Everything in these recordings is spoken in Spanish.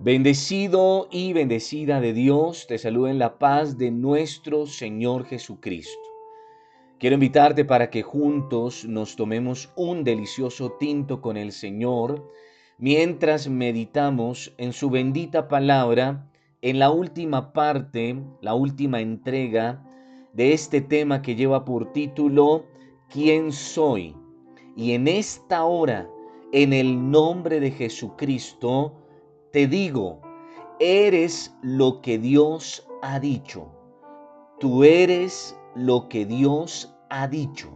Bendecido y bendecida de Dios, te saluda en la paz de nuestro Señor Jesucristo. Quiero invitarte para que juntos nos tomemos un delicioso tinto con el Señor mientras meditamos en su bendita palabra en la última parte, la última entrega de este tema que lleva por título ¿Quién soy? Y en esta hora, en el nombre de Jesucristo, te digo, eres lo que Dios ha dicho. Tú eres lo que Dios ha dicho.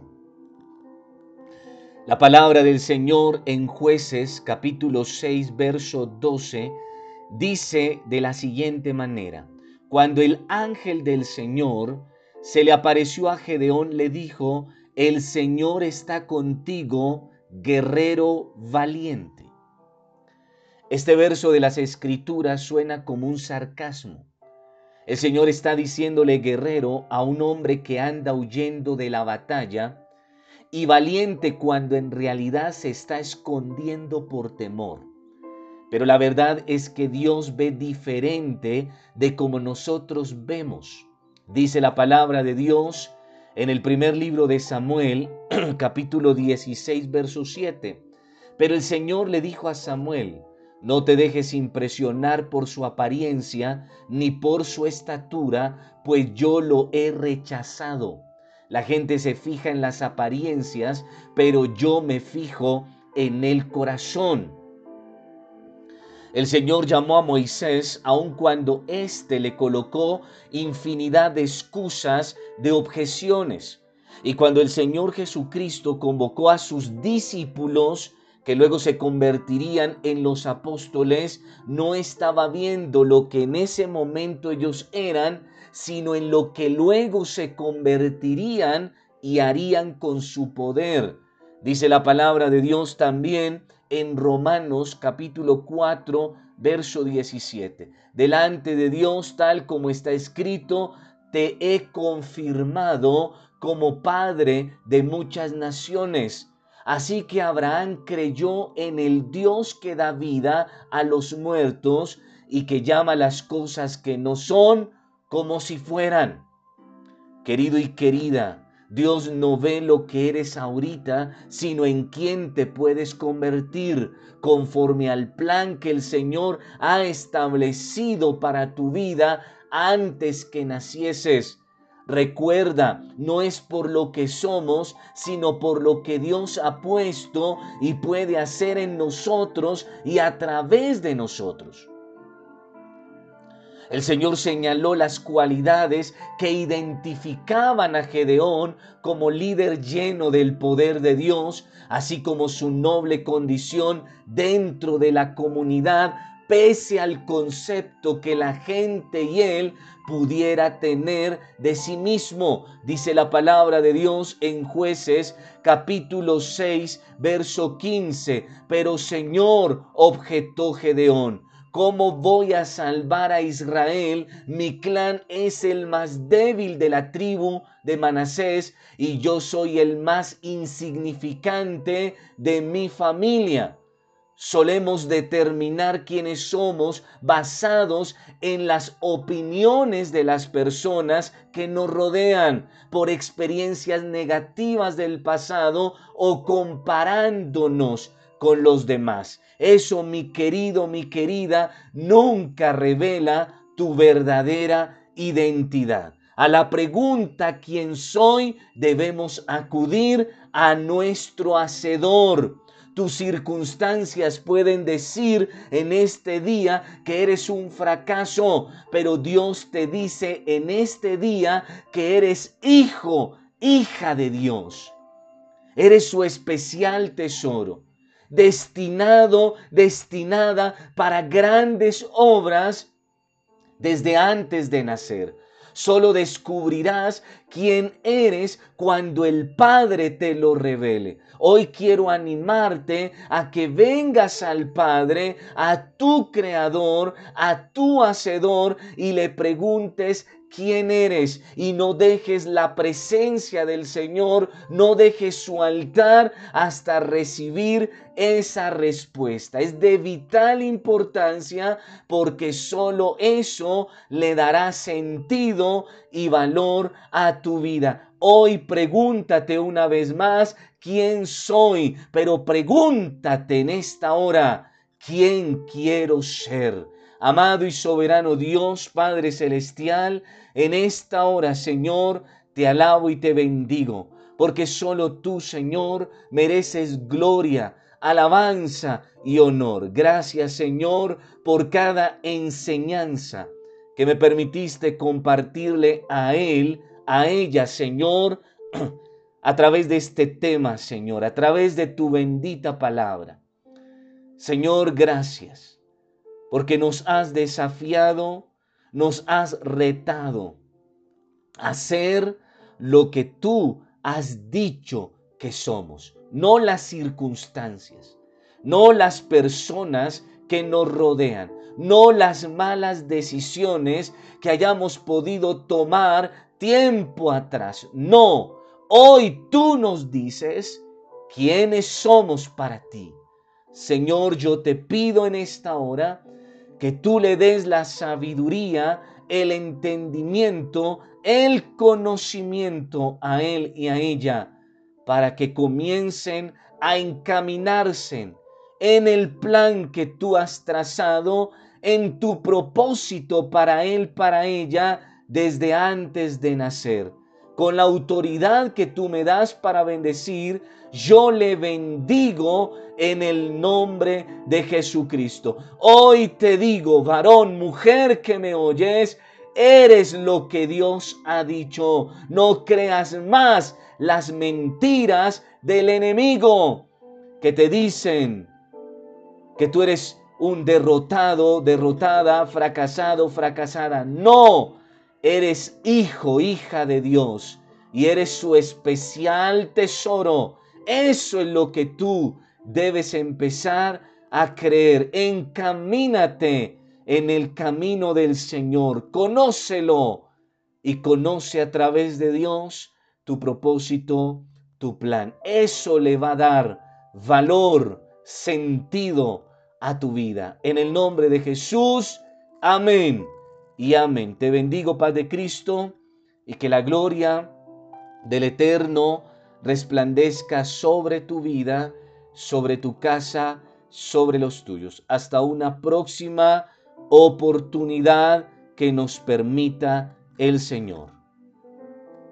La palabra del Señor en jueces capítulo 6 verso 12 dice de la siguiente manera, cuando el ángel del Señor se le apareció a Gedeón, le dijo, el Señor está contigo, guerrero valiente. Este verso de las escrituras suena como un sarcasmo. El Señor está diciéndole guerrero a un hombre que anda huyendo de la batalla y valiente cuando en realidad se está escondiendo por temor. Pero la verdad es que Dios ve diferente de como nosotros vemos. Dice la palabra de Dios en el primer libro de Samuel, capítulo 16, verso 7. Pero el Señor le dijo a Samuel, no te dejes impresionar por su apariencia ni por su estatura, pues yo lo he rechazado. La gente se fija en las apariencias, pero yo me fijo en el corazón. El Señor llamó a Moisés aun cuando éste le colocó infinidad de excusas, de objeciones. Y cuando el Señor Jesucristo convocó a sus discípulos, que luego se convertirían en los apóstoles, no estaba viendo lo que en ese momento ellos eran, sino en lo que luego se convertirían y harían con su poder. Dice la palabra de Dios también en Romanos capítulo 4, verso 17. Delante de Dios, tal como está escrito, te he confirmado como Padre de muchas naciones Así que Abraham creyó en el Dios que da vida a los muertos y que llama las cosas que no son como si fueran. Querido y querida, Dios no ve lo que eres ahorita, sino en quién te puedes convertir conforme al plan que el Señor ha establecido para tu vida antes que nacieses. Recuerda, no es por lo que somos, sino por lo que Dios ha puesto y puede hacer en nosotros y a través de nosotros. El Señor señaló las cualidades que identificaban a Gedeón como líder lleno del poder de Dios, así como su noble condición dentro de la comunidad pese al concepto que la gente y él pudiera tener de sí mismo. Dice la palabra de Dios en jueces capítulo 6, verso 15. Pero Señor, objetó Gedeón, ¿Cómo voy a salvar a Israel? Mi clan es el más débil de la tribu de Manasés y yo soy el más insignificante de mi familia solemos determinar quiénes somos basados en las opiniones de las personas que nos rodean por experiencias negativas del pasado o comparándonos con los demás. Eso, mi querido, mi querida, nunca revela tu verdadera identidad. A la pregunta quién soy debemos acudir a nuestro Hacedor tus circunstancias pueden decir en este día que eres un fracaso, pero Dios te dice en este día que eres hijo, hija de Dios. Eres su especial tesoro, destinado, destinada para grandes obras desde antes de nacer. Solo descubrirás quién eres cuando el Padre te lo revele. Hoy quiero animarte a que vengas al Padre, a tu Creador, a tu Hacedor y le preguntes quién eres y no dejes la presencia del Señor, no dejes su altar hasta recibir esa respuesta. Es de vital importancia porque solo eso le dará sentido y valor a tu vida. Hoy pregúntate una vez más quién soy, pero pregúntate en esta hora quién quiero ser. Amado y soberano Dios, Padre Celestial, en esta hora, Señor, te alabo y te bendigo, porque solo tú, Señor, mereces gloria, alabanza y honor. Gracias, Señor, por cada enseñanza que me permitiste compartirle a Él, a ella, Señor, a través de este tema, Señor, a través de tu bendita palabra. Señor, gracias porque nos has desafiado, nos has retado a ser lo que tú has dicho que somos, no las circunstancias, no las personas que nos rodean, no las malas decisiones que hayamos podido tomar tiempo atrás. No, hoy tú nos dices quiénes somos para ti. Señor, yo te pido en esta hora que tú le des la sabiduría, el entendimiento, el conocimiento a él y a ella, para que comiencen a encaminarse en el plan que tú has trazado, en tu propósito para él, para ella, desde antes de nacer. Con la autoridad que tú me das para bendecir, yo le bendigo en el nombre de Jesucristo. Hoy te digo, varón, mujer que me oyes, eres lo que Dios ha dicho. No creas más las mentiras del enemigo que te dicen que tú eres un derrotado, derrotada, fracasado, fracasada. No, eres hijo, hija de Dios y eres su especial tesoro eso es lo que tú debes empezar a creer. Encamínate en el camino del Señor. Conócelo y conoce a través de Dios tu propósito, tu plan. Eso le va a dar valor, sentido a tu vida. En el nombre de Jesús, amén y amén. Te bendigo, Padre Cristo, y que la gloria del Eterno resplandezca sobre tu vida, sobre tu casa, sobre los tuyos. Hasta una próxima oportunidad que nos permita el Señor.